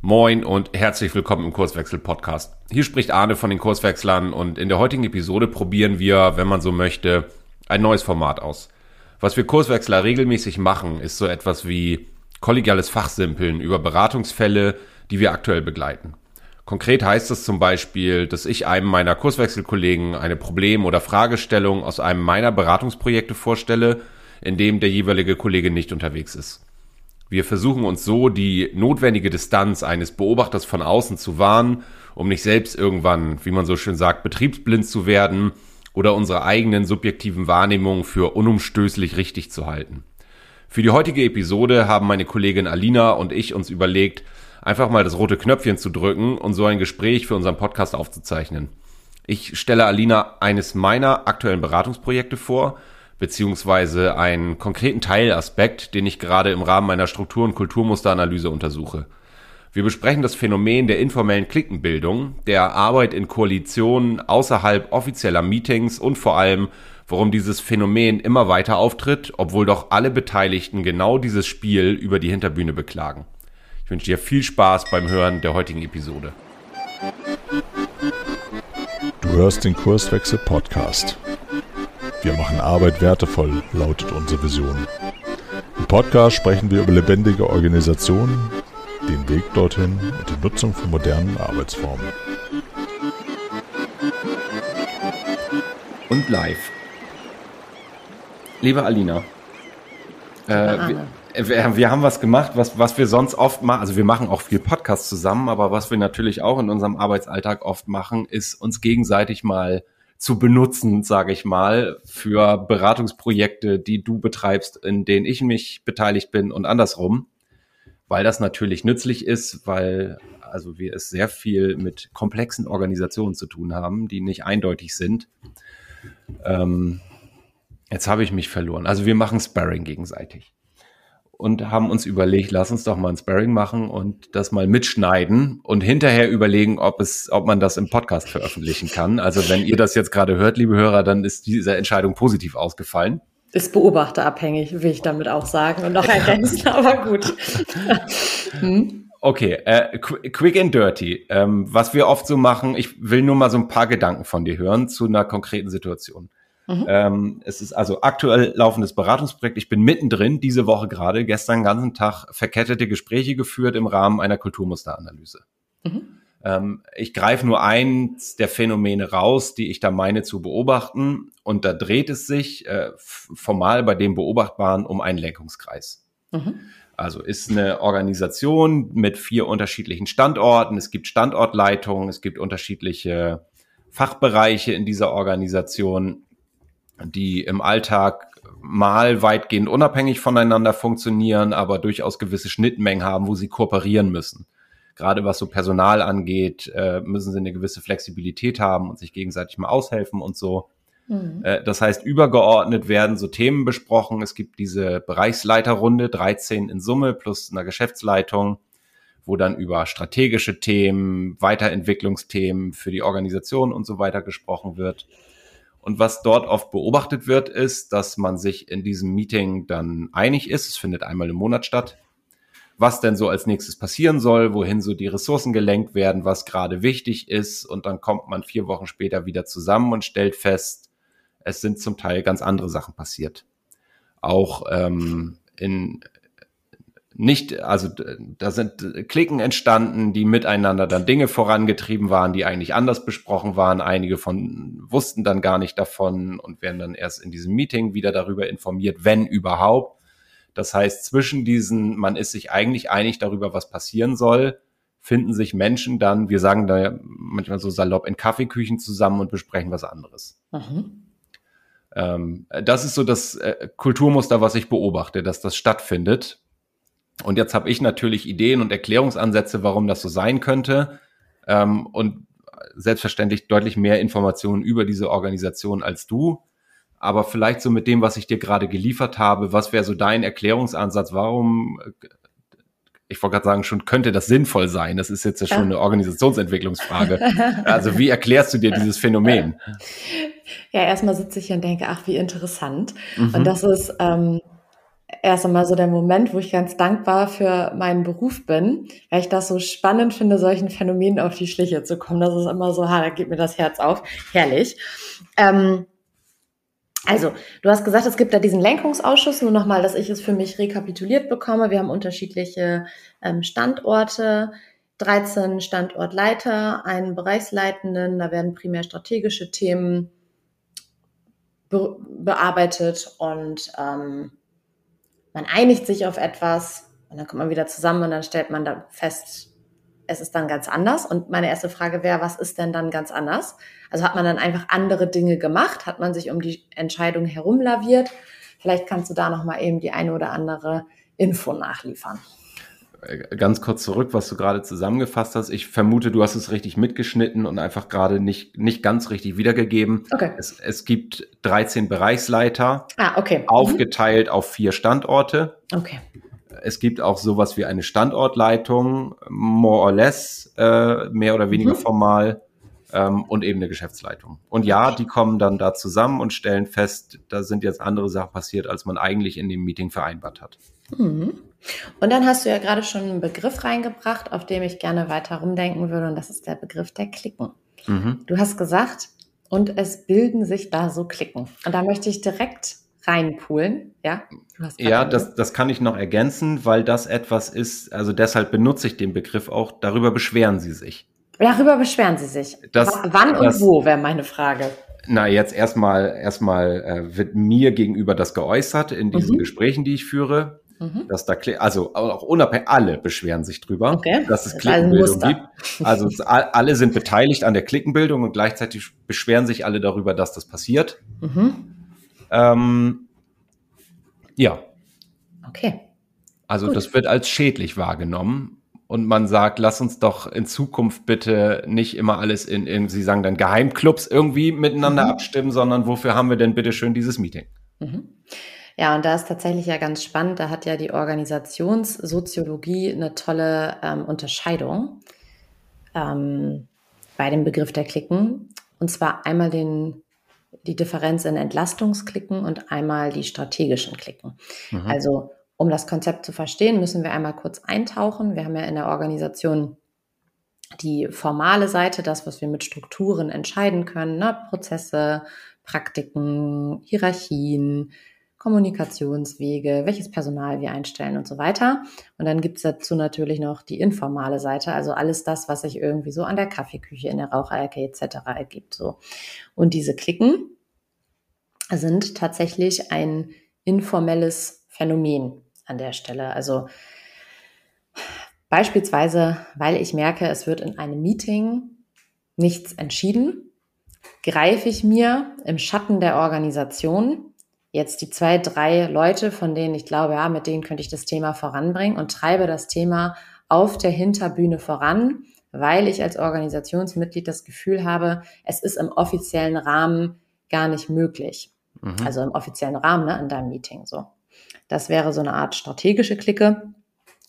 Moin und herzlich willkommen im Kurswechsel Podcast. Hier spricht Arne von den Kurswechslern und in der heutigen Episode probieren wir, wenn man so möchte, ein neues Format aus. Was wir Kurswechsler regelmäßig machen, ist so etwas wie kollegiales Fachsimpeln über Beratungsfälle, die wir aktuell begleiten. Konkret heißt es zum Beispiel, dass ich einem meiner Kurswechselkollegen eine Problem- oder Fragestellung aus einem meiner Beratungsprojekte vorstelle, in dem der jeweilige Kollege nicht unterwegs ist. Wir versuchen uns so die notwendige Distanz eines Beobachters von außen zu wahren, um nicht selbst irgendwann, wie man so schön sagt, betriebsblind zu werden oder unsere eigenen subjektiven Wahrnehmungen für unumstößlich richtig zu halten. Für die heutige Episode haben meine Kollegin Alina und ich uns überlegt, einfach mal das rote Knöpfchen zu drücken und so ein Gespräch für unseren Podcast aufzuzeichnen. Ich stelle Alina eines meiner aktuellen Beratungsprojekte vor beziehungsweise einen konkreten Teilaspekt, den ich gerade im Rahmen meiner Struktur- und Kulturmusteranalyse untersuche. Wir besprechen das Phänomen der informellen Klickenbildung, der Arbeit in Koalitionen außerhalb offizieller Meetings und vor allem, warum dieses Phänomen immer weiter auftritt, obwohl doch alle Beteiligten genau dieses Spiel über die Hinterbühne beklagen. Ich wünsche dir viel Spaß beim Hören der heutigen Episode. Du hörst den Kurswechsel Podcast. Wir machen Arbeit wertevoll, lautet unsere Vision. Im Podcast sprechen wir über lebendige Organisationen, den Weg dorthin und die Nutzung von modernen Arbeitsformen. Und live. Liebe Alina, äh, wir, wir, wir, haben was gemacht, was, was wir sonst oft machen. Also wir machen auch viel Podcast zusammen, aber was wir natürlich auch in unserem Arbeitsalltag oft machen, ist uns gegenseitig mal zu benutzen, sage ich mal, für Beratungsprojekte, die du betreibst, in denen ich mich beteiligt bin und andersrum, weil das natürlich nützlich ist, weil also wir es sehr viel mit komplexen Organisationen zu tun haben, die nicht eindeutig sind. Ähm, jetzt habe ich mich verloren. Also wir machen Sparring gegenseitig und haben uns überlegt, lass uns doch mal ein Sparring machen und das mal mitschneiden und hinterher überlegen, ob es, ob man das im Podcast veröffentlichen kann. Also wenn ihr das jetzt gerade hört, liebe Hörer, dann ist diese Entscheidung positiv ausgefallen. Ist beobachterabhängig, will ich damit auch sagen und noch ergänzen, aber gut. hm? Okay, äh, quick and dirty. Ähm, was wir oft so machen, ich will nur mal so ein paar Gedanken von dir hören zu einer konkreten Situation. Mhm. Ähm, es ist also aktuell laufendes Beratungsprojekt. Ich bin mittendrin, diese Woche gerade, gestern den ganzen Tag verkettete Gespräche geführt im Rahmen einer Kulturmusteranalyse. Mhm. Ähm, ich greife nur eins der Phänomene raus, die ich da meine zu beobachten. Und da dreht es sich äh, formal bei dem Beobachtbaren um einen Lenkungskreis. Mhm. Also ist eine Organisation mit vier unterschiedlichen Standorten. Es gibt Standortleitungen, es gibt unterschiedliche Fachbereiche in dieser Organisation die im Alltag mal weitgehend unabhängig voneinander funktionieren, aber durchaus gewisse Schnittmengen haben, wo sie kooperieren müssen. Gerade was so Personal angeht, äh, müssen sie eine gewisse Flexibilität haben und sich gegenseitig mal aushelfen und so. Mhm. Äh, das heißt, übergeordnet werden so Themen besprochen. Es gibt diese Bereichsleiterrunde, 13 in Summe plus einer Geschäftsleitung, wo dann über strategische Themen, Weiterentwicklungsthemen für die Organisation und so weiter gesprochen wird. Und was dort oft beobachtet wird, ist, dass man sich in diesem Meeting dann einig ist. Es findet einmal im Monat statt. Was denn so als nächstes passieren soll, wohin so die Ressourcen gelenkt werden, was gerade wichtig ist. Und dann kommt man vier Wochen später wieder zusammen und stellt fest, es sind zum Teil ganz andere Sachen passiert. Auch ähm, in nicht, also da sind Klicken entstanden, die miteinander dann Dinge vorangetrieben waren, die eigentlich anders besprochen waren. Einige von wussten dann gar nicht davon und werden dann erst in diesem Meeting wieder darüber informiert, wenn überhaupt. Das heißt, zwischen diesen, man ist sich eigentlich einig darüber, was passieren soll, finden sich Menschen dann, wir sagen da ja manchmal so salopp, in Kaffeeküchen zusammen und besprechen was anderes. Mhm. Ähm, das ist so das äh, Kulturmuster, was ich beobachte, dass das stattfindet und jetzt habe ich natürlich Ideen und Erklärungsansätze, warum das so sein könnte. Ähm, und selbstverständlich deutlich mehr Informationen über diese Organisation als du. Aber vielleicht so mit dem, was ich dir gerade geliefert habe, was wäre so dein Erklärungsansatz? Warum, äh, ich wollte gerade sagen, schon könnte das sinnvoll sein? Das ist jetzt ja schon eine Organisationsentwicklungsfrage. also wie erklärst du dir dieses Phänomen? Ja, erstmal sitze ich hier und denke, ach, wie interessant. Mhm. Und das ist, ähm, erst einmal so der Moment, wo ich ganz dankbar für meinen Beruf bin, weil ich das so spannend finde, solchen Phänomenen auf die Schliche zu kommen. Das ist immer so, ha, da geht mir das Herz auf. Herrlich. Ähm, also, du hast gesagt, es gibt da diesen Lenkungsausschuss. Nur nochmal, dass ich es für mich rekapituliert bekomme. Wir haben unterschiedliche ähm, Standorte, 13 Standortleiter, einen Bereichsleitenden. Da werden primär strategische Themen be bearbeitet und ähm, man einigt sich auf etwas und dann kommt man wieder zusammen und dann stellt man dann fest, es ist dann ganz anders. Und meine erste Frage wäre, was ist denn dann ganz anders? Also hat man dann einfach andere Dinge gemacht? Hat man sich um die Entscheidung herumlaviert? Vielleicht kannst du da nochmal eben die eine oder andere Info nachliefern. Äh, ganz kurz zurück, was du gerade zusammengefasst hast. Ich vermute, du hast es richtig mitgeschnitten und einfach gerade nicht, nicht ganz richtig wiedergegeben. Okay. Es, es gibt 13 Bereichsleiter, ah, okay. Mhm. aufgeteilt mhm. auf vier Standorte. Okay. Es gibt auch sowas wie eine Standortleitung, more or less, äh, mehr oder weniger mhm. formal, ähm, und eben eine Geschäftsleitung. Und ja, die kommen dann da zusammen und stellen fest, da sind jetzt andere Sachen passiert, als man eigentlich in dem Meeting vereinbart hat. Mhm. Und dann hast du ja gerade schon einen Begriff reingebracht, auf dem ich gerne weiter rumdenken würde, und das ist der Begriff der Klicken. Mhm. Du hast gesagt, und es bilden sich da so Klicken. Und da möchte ich direkt reinpoolen, ja? Ja, das, das kann ich noch ergänzen, weil das etwas ist, also deshalb benutze ich den Begriff auch, darüber beschweren sie sich. Darüber beschweren sie sich. Das, Wann und das, wo wäre meine Frage. Na, jetzt erstmal, erstmal äh, wird mir gegenüber das geäußert in diesen mhm. Gesprächen, die ich führe. Mhm. Dass da, also auch unabhängig, alle beschweren sich drüber, okay. dass es Klickenbildung gibt. Also alle sind beteiligt an der Klickenbildung und gleichzeitig beschweren sich alle darüber, dass das passiert. Mhm. Ähm, ja. Okay. Also Gut. das wird als schädlich wahrgenommen und man sagt, lass uns doch in Zukunft bitte nicht immer alles in, in Sie sagen dann Geheimclubs irgendwie miteinander mhm. abstimmen, sondern wofür haben wir denn bitte schön dieses Meeting? Ja, und da ist tatsächlich ja ganz spannend, da hat ja die Organisationssoziologie eine tolle ähm, Unterscheidung ähm, bei dem Begriff der Klicken. Und zwar einmal den, die Differenz in Entlastungsklicken und einmal die strategischen Klicken. Mhm. Also um das Konzept zu verstehen, müssen wir einmal kurz eintauchen. Wir haben ja in der Organisation die formale Seite, das, was wir mit Strukturen entscheiden können, ne? Prozesse, Praktiken, Hierarchien, Kommunikationswege, welches Personal wir einstellen und so weiter. Und dann gibt's dazu natürlich noch die informale Seite, also alles das, was sich irgendwie so an der Kaffeeküche, in der Raucherecke etc. ergibt. So. Und diese Klicken sind tatsächlich ein informelles Phänomen an der Stelle. Also beispielsweise, weil ich merke, es wird in einem Meeting nichts entschieden, greife ich mir im Schatten der Organisation jetzt die zwei, drei Leute, von denen ich glaube, ja, mit denen könnte ich das Thema voranbringen und treibe das Thema auf der Hinterbühne voran, weil ich als Organisationsmitglied das Gefühl habe, es ist im offiziellen Rahmen gar nicht möglich. Mhm. Also im offiziellen Rahmen, ne, in deinem Meeting so. Das wäre so eine Art strategische Clique.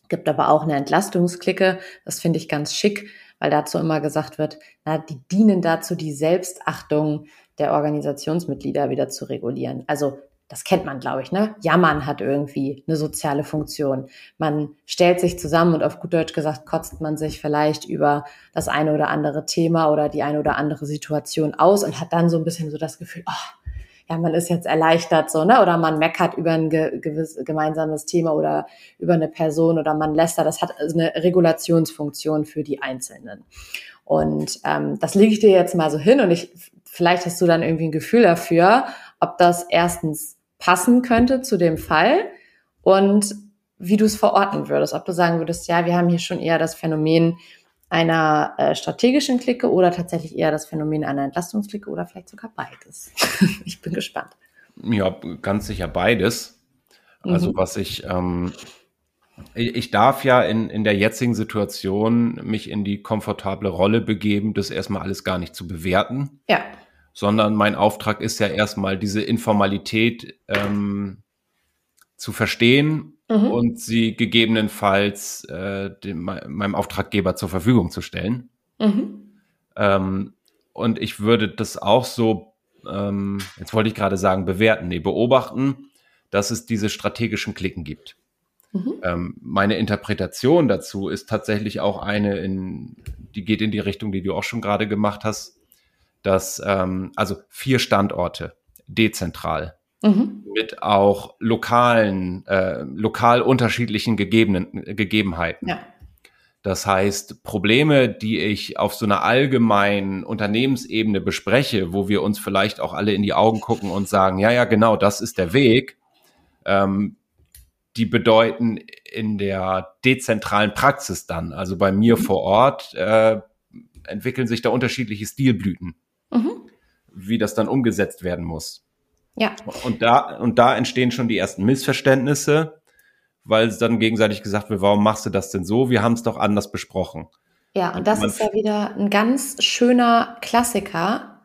Gibt aber auch eine Entlastungsklicke. Das finde ich ganz schick, weil dazu immer gesagt wird, na, die dienen dazu, die Selbstachtung der Organisationsmitglieder wieder zu regulieren. Also das kennt man, glaube ich, ne? Jammern hat irgendwie eine soziale Funktion. Man stellt sich zusammen und auf gut Deutsch gesagt kotzt man sich vielleicht über das eine oder andere Thema oder die eine oder andere Situation aus und hat dann so ein bisschen so das Gefühl, oh, ja, man ist jetzt erleichtert so, ne? Oder man meckert über ein ge gewiss, gemeinsames Thema oder über eine Person oder man lästert. Das hat eine Regulationsfunktion für die Einzelnen. Und ähm, das lege ich dir jetzt mal so hin und ich, vielleicht hast du dann irgendwie ein Gefühl dafür, ob das erstens passen könnte zu dem Fall und wie du es verorten würdest. Ob du sagen würdest, ja, wir haben hier schon eher das Phänomen, einer äh, strategischen Clique oder tatsächlich eher das Phänomen einer Entlastungsklicke oder vielleicht sogar beides. ich bin gespannt. Ja, ganz sicher beides. Also mhm. was ich, ähm, ich, ich darf ja in, in der jetzigen Situation mich in die komfortable Rolle begeben, das erstmal alles gar nicht zu bewerten. Ja. Sondern mein Auftrag ist ja erstmal diese Informalität ähm, zu verstehen mhm. und sie gegebenenfalls äh, dem, meinem Auftraggeber zur Verfügung zu stellen. Mhm. Ähm, und ich würde das auch so, ähm, jetzt wollte ich gerade sagen, bewerten, nee, beobachten, dass es diese strategischen Klicken gibt. Mhm. Ähm, meine Interpretation dazu ist tatsächlich auch eine, in, die geht in die Richtung, die du auch schon gerade gemacht hast, dass ähm, also vier Standorte dezentral mhm. mit auch lokalen, äh, lokal unterschiedlichen gegebenen, Gegebenheiten. Ja. Das heißt, Probleme, die ich auf so einer allgemeinen Unternehmensebene bespreche, wo wir uns vielleicht auch alle in die Augen gucken und sagen, ja, ja, genau, das ist der Weg, ähm, die bedeuten in der dezentralen Praxis dann, also bei mir mhm. vor Ort, äh, entwickeln sich da unterschiedliche Stilblüten. Wie das dann umgesetzt werden muss. Ja. Und da, und da entstehen schon die ersten Missverständnisse, weil es dann gegenseitig gesagt wird, warum machst du das denn so? Wir haben es doch anders besprochen. Ja, und das ist ja wieder ein ganz schöner Klassiker.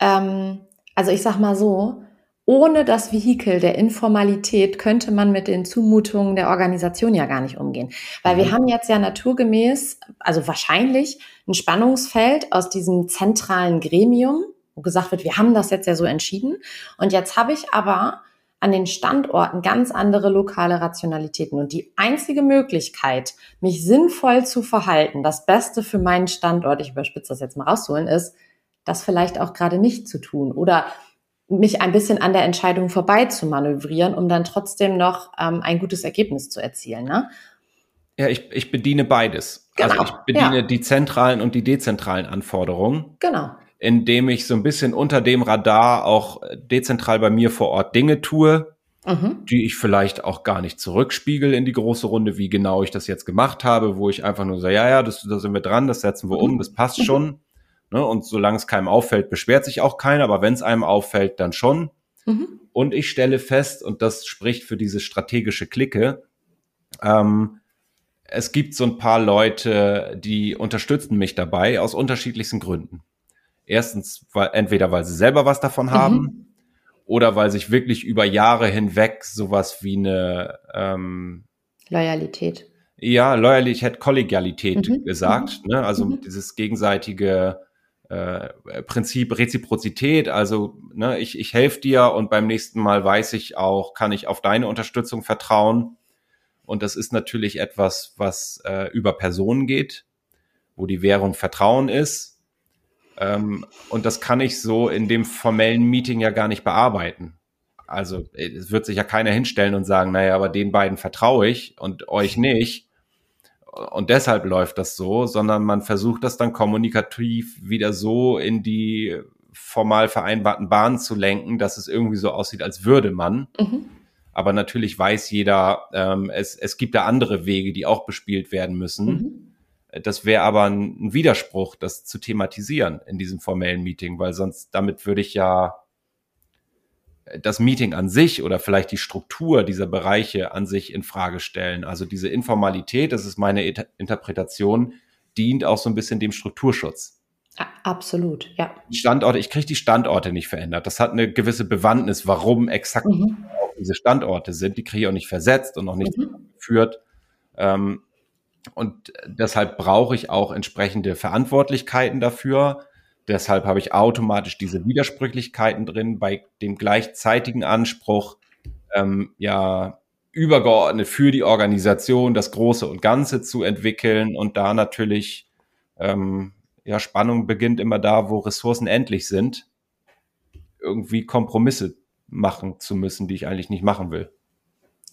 Ähm, also ich sag mal so, ohne das Vehikel der Informalität könnte man mit den Zumutungen der Organisation ja gar nicht umgehen. Weil mhm. wir haben jetzt ja naturgemäß, also wahrscheinlich ein Spannungsfeld aus diesem zentralen Gremium, wo gesagt wird, wir haben das jetzt ja so entschieden. Und jetzt habe ich aber an den Standorten ganz andere lokale Rationalitäten. Und die einzige Möglichkeit, mich sinnvoll zu verhalten, das Beste für meinen Standort, ich überspitze das jetzt mal rausholen, ist, das vielleicht auch gerade nicht zu tun oder mich ein bisschen an der Entscheidung vorbei zu manövrieren, um dann trotzdem noch ähm, ein gutes Ergebnis zu erzielen. Ne? Ja, ich, ich bediene beides. Also genau. Also ich bediene ja. die zentralen und die dezentralen Anforderungen. Genau indem ich so ein bisschen unter dem Radar auch dezentral bei mir vor Ort Dinge tue, mhm. die ich vielleicht auch gar nicht zurückspiegel in die große Runde, wie genau ich das jetzt gemacht habe, wo ich einfach nur so, ja, ja, das, da sind wir dran, das setzen wir mhm. um, das passt mhm. schon. Ne? Und solange es keinem auffällt, beschwert sich auch keiner, aber wenn es einem auffällt, dann schon. Mhm. Und ich stelle fest, und das spricht für diese strategische Clique, ähm, es gibt so ein paar Leute, die unterstützen mich dabei aus unterschiedlichsten Gründen. Erstens, weil, entweder weil sie selber was davon haben mhm. oder weil sich wirklich über Jahre hinweg sowas wie eine ähm, Loyalität. Ja, Loyalität, Kollegialität mhm. gesagt. Mhm. Ne? Also mhm. dieses gegenseitige äh, Prinzip Reziprozität. Also ne, ich, ich helfe dir und beim nächsten Mal weiß ich auch, kann ich auf deine Unterstützung vertrauen. Und das ist natürlich etwas, was äh, über Personen geht, wo die Währung Vertrauen ist ähm, und das kann ich so in dem formellen Meeting ja gar nicht bearbeiten. Also es wird sich ja keiner hinstellen und sagen, naja, aber den beiden vertraue ich und euch nicht. Und deshalb läuft das so, sondern man versucht das dann kommunikativ wieder so in die formal vereinbarten Bahnen zu lenken, dass es irgendwie so aussieht, als würde man. Mhm. Aber natürlich weiß jeder, ähm, es, es gibt da andere Wege, die auch bespielt werden müssen. Mhm. Das wäre aber ein, Widerspruch, das zu thematisieren in diesem formellen Meeting, weil sonst damit würde ich ja das Meeting an sich oder vielleicht die Struktur dieser Bereiche an sich in Frage stellen. Also diese Informalität, das ist meine Interpretation, dient auch so ein bisschen dem Strukturschutz. Absolut, ja. Standorte, ich kriege die Standorte nicht verändert. Das hat eine gewisse Bewandtnis, warum exakt mhm. diese Standorte sind. Die kriege ich auch nicht versetzt und auch nicht mhm. geführt. Ähm, und deshalb brauche ich auch entsprechende Verantwortlichkeiten dafür. Deshalb habe ich automatisch diese Widersprüchlichkeiten drin bei dem gleichzeitigen Anspruch, ähm, ja, übergeordnet für die Organisation das Große und Ganze zu entwickeln und da natürlich, ähm, ja, Spannung beginnt immer da, wo Ressourcen endlich sind, irgendwie Kompromisse machen zu müssen, die ich eigentlich nicht machen will.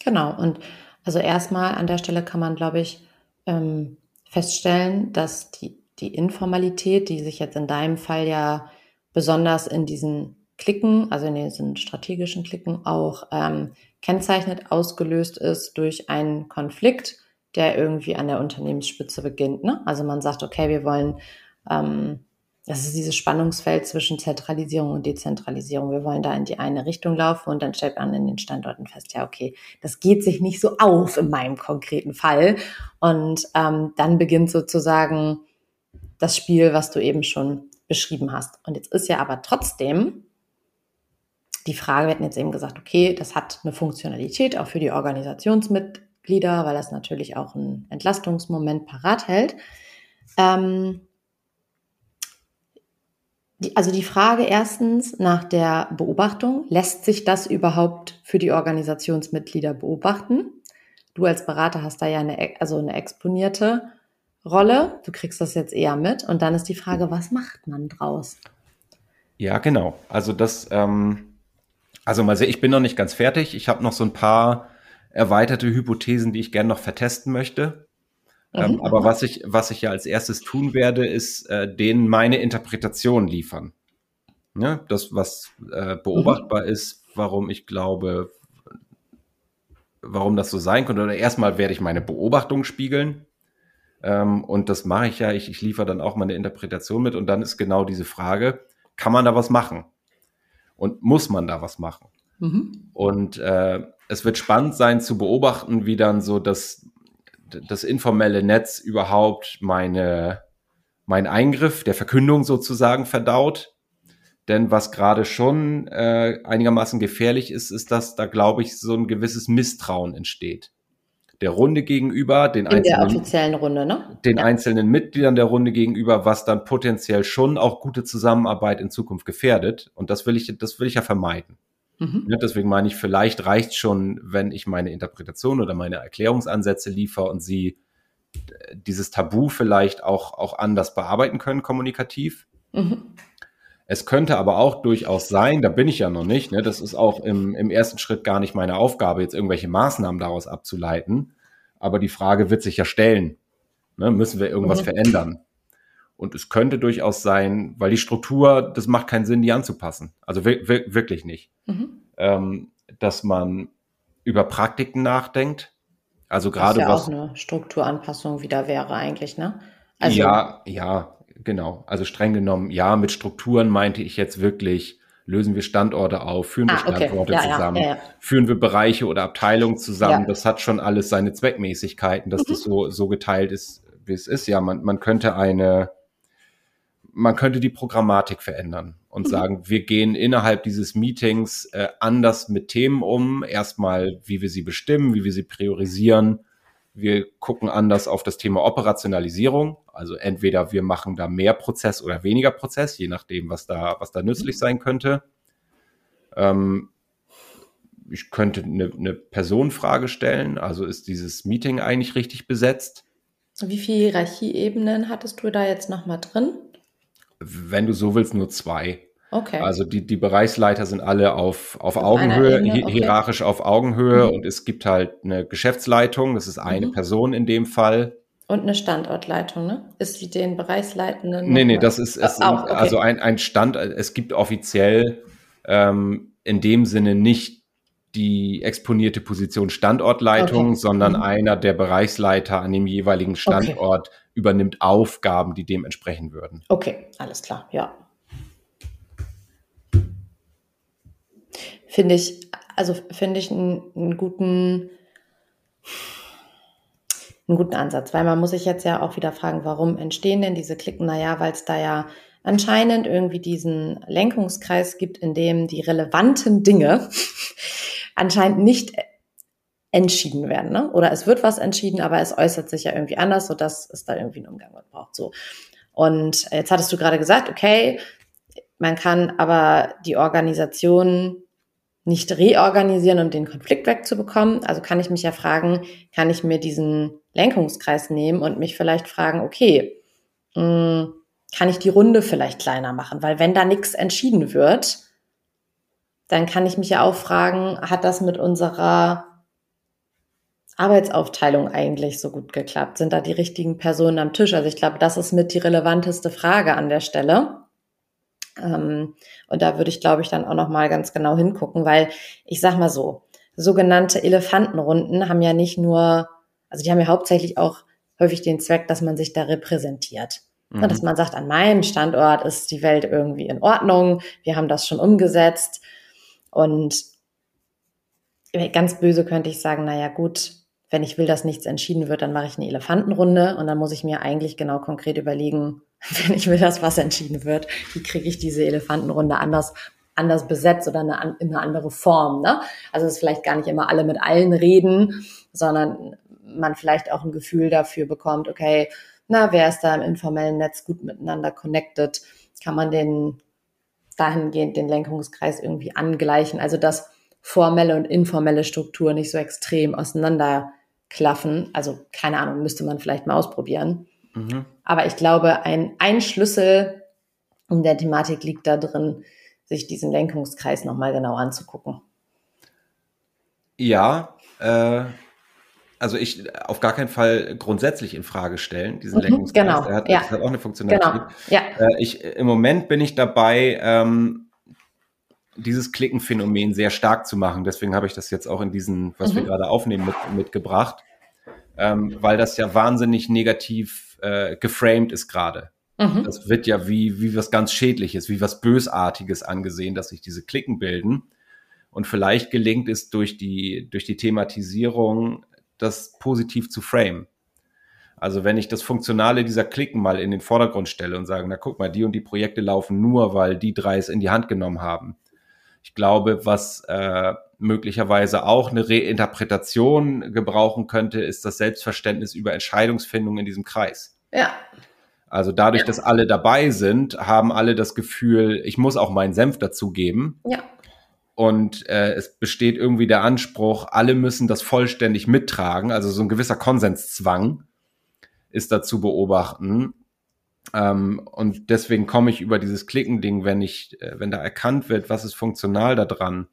Genau. Und also erstmal an der Stelle kann man, glaube ich, ähm, feststellen, dass die, die Informalität, die sich jetzt in deinem Fall ja besonders in diesen Klicken, also in diesen strategischen Klicken auch ähm, kennzeichnet, ausgelöst ist durch einen Konflikt, der irgendwie an der Unternehmensspitze beginnt. Ne? Also man sagt, okay, wir wollen ähm, das ist dieses Spannungsfeld zwischen Zentralisierung und Dezentralisierung. Wir wollen da in die eine Richtung laufen und dann stellt man in den Standorten fest, ja, okay, das geht sich nicht so auf in meinem konkreten Fall. Und ähm, dann beginnt sozusagen das Spiel, was du eben schon beschrieben hast. Und jetzt ist ja aber trotzdem die Frage, wir hatten jetzt eben gesagt, okay, das hat eine Funktionalität auch für die Organisationsmitglieder, weil das natürlich auch einen Entlastungsmoment parat hält. Ähm, also die Frage erstens nach der Beobachtung, lässt sich das überhaupt für die Organisationsmitglieder beobachten? Du als Berater hast da ja eine, also eine exponierte Rolle. Du kriegst das jetzt eher mit. Und dann ist die Frage, was macht man draus? Ja, genau. Also das, ähm, also mal sehen, ich bin noch nicht ganz fertig. Ich habe noch so ein paar erweiterte Hypothesen, die ich gerne noch vertesten möchte. Ähm, mhm. aber was ich, was ich ja als erstes tun werde, ist äh, denen meine Interpretation liefern. Ja, das, was äh, beobachtbar mhm. ist, warum ich glaube, warum das so sein könnte. Oder erstmal werde ich meine Beobachtung spiegeln. Ähm, und das mache ich ja. Ich, ich liefere dann auch meine Interpretation mit. Und dann ist genau diese Frage, kann man da was machen? Und muss man da was machen? Mhm. Und äh, es wird spannend sein zu beobachten, wie dann so das, das informelle Netz überhaupt meine, mein Eingriff der Verkündung sozusagen verdaut. Denn was gerade schon äh, einigermaßen gefährlich ist, ist, dass da, glaube ich, so ein gewisses Misstrauen entsteht. Der Runde gegenüber, den In einzelnen, der offiziellen Runde, ne? Den ja. einzelnen Mitgliedern der Runde gegenüber, was dann potenziell schon auch gute Zusammenarbeit in Zukunft gefährdet. Und das will ich, das will ich ja vermeiden. Mhm. Ja, deswegen meine ich, vielleicht reicht schon, wenn ich meine Interpretation oder meine Erklärungsansätze liefere und sie äh, dieses Tabu vielleicht auch, auch anders bearbeiten können, kommunikativ. Mhm. Es könnte aber auch durchaus sein, da bin ich ja noch nicht, ne, das ist auch im, im ersten Schritt gar nicht meine Aufgabe, jetzt irgendwelche Maßnahmen daraus abzuleiten. Aber die Frage wird sich ja stellen. Ne, müssen wir irgendwas mhm. verändern? Und es könnte durchaus sein, weil die Struktur, das macht keinen Sinn, die anzupassen. Also wirklich nicht. Mhm. Ähm, dass man über Praktiken nachdenkt. Also gerade was. ja auch eine Strukturanpassung wieder wäre eigentlich, ne? Also, ja, ja, genau. Also streng genommen, ja, mit Strukturen meinte ich jetzt wirklich, lösen wir Standorte auf, führen wir ah, okay. Standorte ja, zusammen, ja, ja, führen wir Bereiche oder Abteilungen zusammen. Das hat schon alles seine Zweckmäßigkeiten, dass mhm. das so, so geteilt ist, wie es ist. Ja, man, man könnte eine, man könnte die Programmatik verändern und mhm. sagen, wir gehen innerhalb dieses Meetings äh, anders mit Themen um. Erstmal, wie wir sie bestimmen, wie wir sie priorisieren. Wir gucken anders auf das Thema Operationalisierung. Also entweder wir machen da mehr Prozess oder weniger Prozess, je nachdem, was da, was da nützlich mhm. sein könnte. Ähm, ich könnte eine, eine Personenfrage stellen. Also ist dieses Meeting eigentlich richtig besetzt? Wie viele Hierarchieebenen hattest du da jetzt nochmal drin? Wenn du so willst, nur zwei. Okay. Also die, die Bereichsleiter sind alle auf, auf, auf Augenhöhe, okay. hierarchisch auf Augenhöhe mhm. und es gibt halt eine Geschäftsleitung, das ist eine mhm. Person in dem Fall. Und eine Standortleitung, ne? Ist die den Bereichsleitenden? Nee, nee, das ist, es, auch, okay. also ein, ein Stand, es gibt offiziell ähm, in dem Sinne nicht die exponierte Position Standortleitung, okay. sondern mhm. einer der Bereichsleiter an dem jeweiligen Standort okay. Übernimmt Aufgaben, die dem entsprechen würden. Okay, alles klar, ja. Finde ich, also finde ich einen, einen guten, einen guten Ansatz, weil man muss sich jetzt ja auch wieder fragen, warum entstehen denn diese Klicken? Naja, weil es da ja anscheinend irgendwie diesen Lenkungskreis gibt, in dem die relevanten Dinge anscheinend nicht entschieden werden. Ne? Oder es wird was entschieden, aber es äußert sich ja irgendwie anders, sodass es da irgendwie einen Umgang mit braucht. So. Und jetzt hattest du gerade gesagt, okay, man kann aber die Organisation nicht reorganisieren, um den Konflikt wegzubekommen. Also kann ich mich ja fragen, kann ich mir diesen Lenkungskreis nehmen und mich vielleicht fragen, okay, mh, hm, kann ich die Runde vielleicht kleiner machen? Weil wenn da nichts entschieden wird, dann kann ich mich ja auch fragen, hat das mit unserer Arbeitsaufteilung eigentlich so gut geklappt? Sind da die richtigen Personen am Tisch? Also ich glaube, das ist mit die relevanteste Frage an der Stelle. Ähm, und da würde ich, glaube ich, dann auch noch mal ganz genau hingucken, weil ich sag mal so, sogenannte Elefantenrunden haben ja nicht nur, also die haben ja hauptsächlich auch häufig den Zweck, dass man sich da repräsentiert. Mhm. Dass man sagt, an meinem Standort ist die Welt irgendwie in Ordnung, wir haben das schon umgesetzt und ganz böse könnte ich sagen, naja gut, wenn ich will, dass nichts entschieden wird, dann mache ich eine Elefantenrunde und dann muss ich mir eigentlich genau konkret überlegen, wenn ich will, dass was entschieden wird, wie kriege ich diese Elefantenrunde anders anders besetzt oder eine, in eine andere Form. Ne? Also dass vielleicht gar nicht immer alle mit allen reden, sondern man vielleicht auch ein Gefühl dafür bekommt, okay, na, wer ist da im informellen Netz gut miteinander connected? Kann man den dahingehend den Lenkungskreis irgendwie angleichen. Also dass formelle und informelle Struktur nicht so extrem auseinanderklaffen. Also keine Ahnung, müsste man vielleicht mal ausprobieren. Mhm. Aber ich glaube, ein, ein Schlüssel in der Thematik liegt da drin, sich diesen Lenkungskreis nochmal genau anzugucken. Ja, äh, also ich auf gar keinen Fall grundsätzlich in Frage stellen, diesen mhm, Lenkungskreis. Genau, er hat, ja. hat auch eine Funktionalität. Genau, ja. Äh, ich, Im Moment bin ich dabei, ähm, dieses Klickenphänomen sehr stark zu machen. Deswegen habe ich das jetzt auch in diesen, was mhm. wir gerade aufnehmen, mit, mitgebracht, ähm, weil das ja wahnsinnig negativ äh, geframed ist gerade. Mhm. Das wird ja wie, wie was ganz Schädliches, wie was Bösartiges angesehen, dass sich diese Klicken bilden. Und vielleicht gelingt es durch die, durch die Thematisierung, das positiv zu frame. Also wenn ich das Funktionale dieser Klicken mal in den Vordergrund stelle und sage, na guck mal, die und die Projekte laufen nur, weil die drei es in die Hand genommen haben. Ich glaube, was äh, möglicherweise auch eine Reinterpretation gebrauchen könnte, ist das Selbstverständnis über Entscheidungsfindung in diesem Kreis. Ja. Also dadurch, ja. dass alle dabei sind, haben alle das Gefühl, ich muss auch meinen Senf dazugeben. Ja. Und äh, es besteht irgendwie der Anspruch, alle müssen das vollständig mittragen. Also so ein gewisser Konsenszwang ist da zu beobachten. Ähm, und deswegen komme ich über dieses Klicken-Ding, wenn ich, äh, wenn da erkannt wird, was ist funktional daran,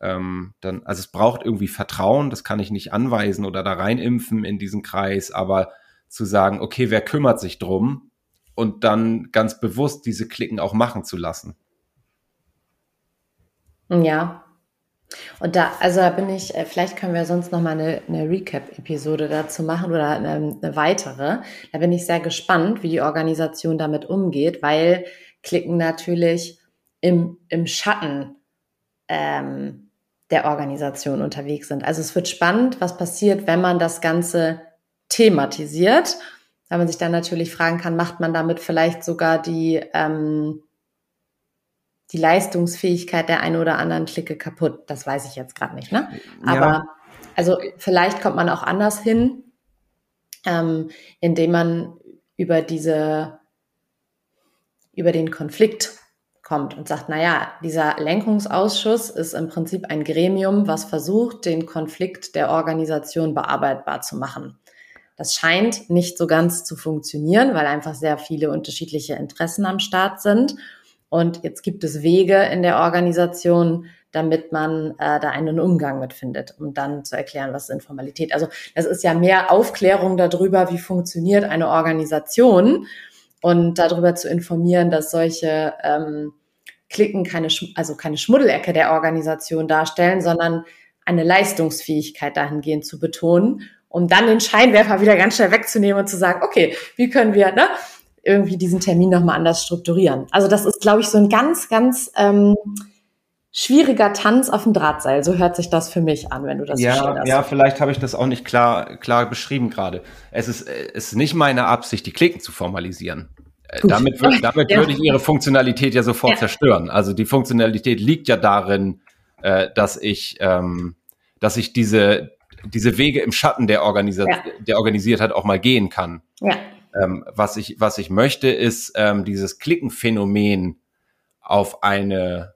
ähm, dann, also es braucht irgendwie Vertrauen, das kann ich nicht anweisen oder da reinimpfen in diesen Kreis, aber zu sagen, okay, wer kümmert sich drum und dann ganz bewusst diese Klicken auch machen zu lassen. Ja. Und da, also da bin ich, äh, vielleicht können wir sonst noch mal eine, eine Recap-Episode dazu machen oder eine, eine, weitere. Da bin ich sehr gespannt, wie die Organisation damit umgeht, weil Klicken natürlich im, im Schatten ähm, der Organisation unterwegs sind. Also es wird spannend, was passiert, wenn man das Ganze thematisiert, weil man sich dann natürlich fragen kann, macht man damit vielleicht sogar die, ähm, die Leistungsfähigkeit der einen oder anderen Clique kaputt? Das weiß ich jetzt gerade nicht, ne? Aber ja. also vielleicht kommt man auch anders hin, ähm, indem man über diese, über den Konflikt kommt und sagt, na ja, dieser Lenkungsausschuss ist im Prinzip ein Gremium, was versucht, den Konflikt der Organisation bearbeitbar zu machen. Das scheint nicht so ganz zu funktionieren, weil einfach sehr viele unterschiedliche Interessen am Start sind. Und jetzt gibt es Wege in der Organisation, damit man äh, da einen Umgang mit findet, um dann zu erklären, was ist Informalität. Also das ist ja mehr Aufklärung darüber, wie funktioniert eine Organisation und darüber zu informieren, dass solche ähm, Klicken keine, also keine Schmuddelecke der Organisation darstellen, sondern eine Leistungsfähigkeit dahingehend zu betonen um dann den Scheinwerfer wieder ganz schnell wegzunehmen und zu sagen, okay, wie können wir ne, irgendwie diesen Termin nochmal anders strukturieren. Also das ist, glaube ich, so ein ganz, ganz ähm, schwieriger Tanz auf dem Drahtseil. So hört sich das für mich an, wenn du das ja, Ja, vielleicht habe ich das auch nicht klar, klar beschrieben gerade. Es ist, es ist nicht meine Absicht, die Klicken zu formalisieren. Äh, Gut. Damit, damit ja. würde ich ihre Funktionalität ja sofort ja. zerstören. Also die Funktionalität liegt ja darin, äh, dass ich, ähm, dass ich diese, diese Wege im Schatten der, Organisa ja. der organisiert hat, auch mal gehen kann. Ja. Ähm, was, ich, was ich möchte, ist ähm, dieses Klickenphänomen auf eine,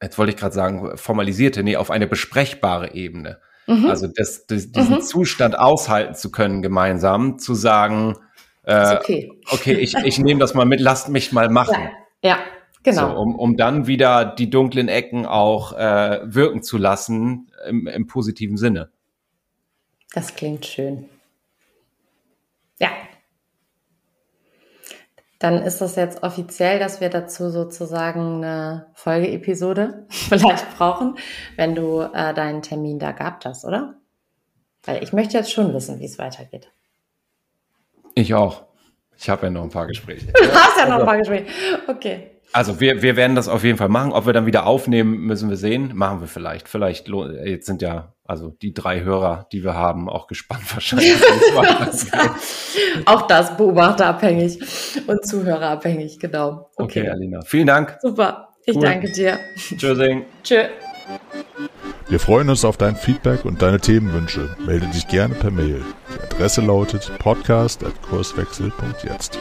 jetzt wollte ich gerade sagen, formalisierte, nee, auf eine besprechbare Ebene. Mhm. Also das, das, diesen mhm. Zustand aushalten zu können, gemeinsam, zu sagen, äh, okay, okay ich, ich nehme das mal mit, lasst mich mal machen. Ja, ja. Genau. So, um, um dann wieder die dunklen Ecken auch äh, wirken zu lassen im, im positiven Sinne. Das klingt schön. Ja. Dann ist das jetzt offiziell, dass wir dazu sozusagen eine Folgeepisode vielleicht brauchen, wenn du äh, deinen Termin da gehabt hast, oder? Weil ich möchte jetzt schon wissen, wie es weitergeht. Ich auch. Ich habe ja noch ein paar Gespräche. Du hast ja noch ein paar Gespräche. Okay. Also wir, wir werden das auf jeden Fall machen. Ob wir dann wieder aufnehmen, müssen wir sehen. Machen wir vielleicht. Vielleicht, jetzt sind ja also die drei Hörer, die wir haben, auch gespannt wahrscheinlich. auch das beobachterabhängig und zuhörerabhängig, genau. Okay, okay Alina. Vielen Dank. Super. Ich cool. danke dir. Tschüssing. Tschö. Wir freuen uns auf dein Feedback und deine Themenwünsche. Melde dich gerne per Mail. Die Adresse lautet podcast.kurswechsel.jetzt.